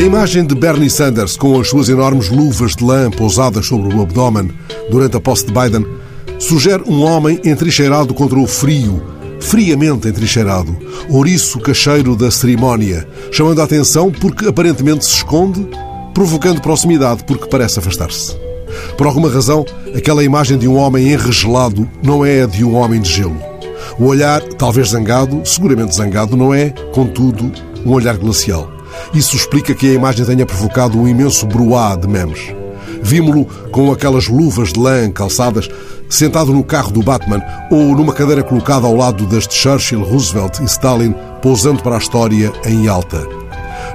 imagem de Bernie Sanders com as suas enormes luvas de lã pousadas sobre o abdômen durante a posse de Biden sugere um homem entrincheirado contra o frio, friamente entrincheirado, ouriço cacheiro da cerimónia, chamando a atenção porque aparentemente se esconde, provocando proximidade porque parece afastar-se. Por alguma razão, aquela imagem de um homem enregelado não é a de um homem de gelo. O olhar, talvez zangado, seguramente zangado, não é, contudo, um olhar glacial. Isso explica que a imagem tenha provocado um imenso bruá de memes. Vimos-lo com aquelas luvas de lã calçadas, sentado no carro do Batman ou numa cadeira colocada ao lado das de Churchill, Roosevelt e Stalin, pousando para a história em alta.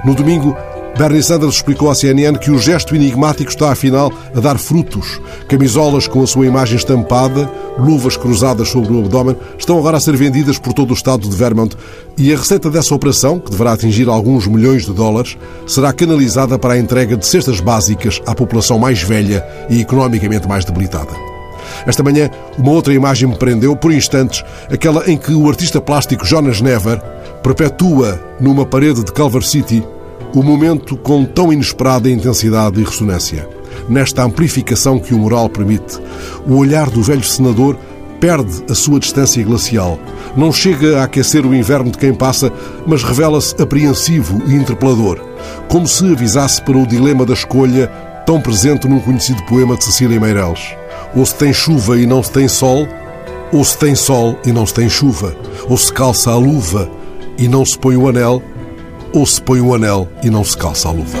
No domingo, Bernie Sanders explicou à CNN que o gesto enigmático está, afinal, a dar frutos. Camisolas com a sua imagem estampada, luvas cruzadas sobre o abdômen, estão agora a ser vendidas por todo o estado de Vermont e a receita dessa operação, que deverá atingir alguns milhões de dólares, será canalizada para a entrega de cestas básicas à população mais velha e economicamente mais debilitada. Esta manhã, uma outra imagem me prendeu, por instantes, aquela em que o artista plástico Jonas Never perpetua numa parede de Culver City o momento com tão inesperada intensidade e ressonância. Nesta amplificação que o moral permite, o olhar do velho senador perde a sua distância glacial. Não chega a aquecer o inverno de quem passa, mas revela-se apreensivo e interpelador, como se avisasse para o dilema da escolha tão presente num conhecido poema de Cecília Meireles. Ou se tem chuva e não se tem sol, ou se tem sol e não se tem chuva, ou se calça a luva e não se põe o anel, ou se põe o anel e não se calça a luva.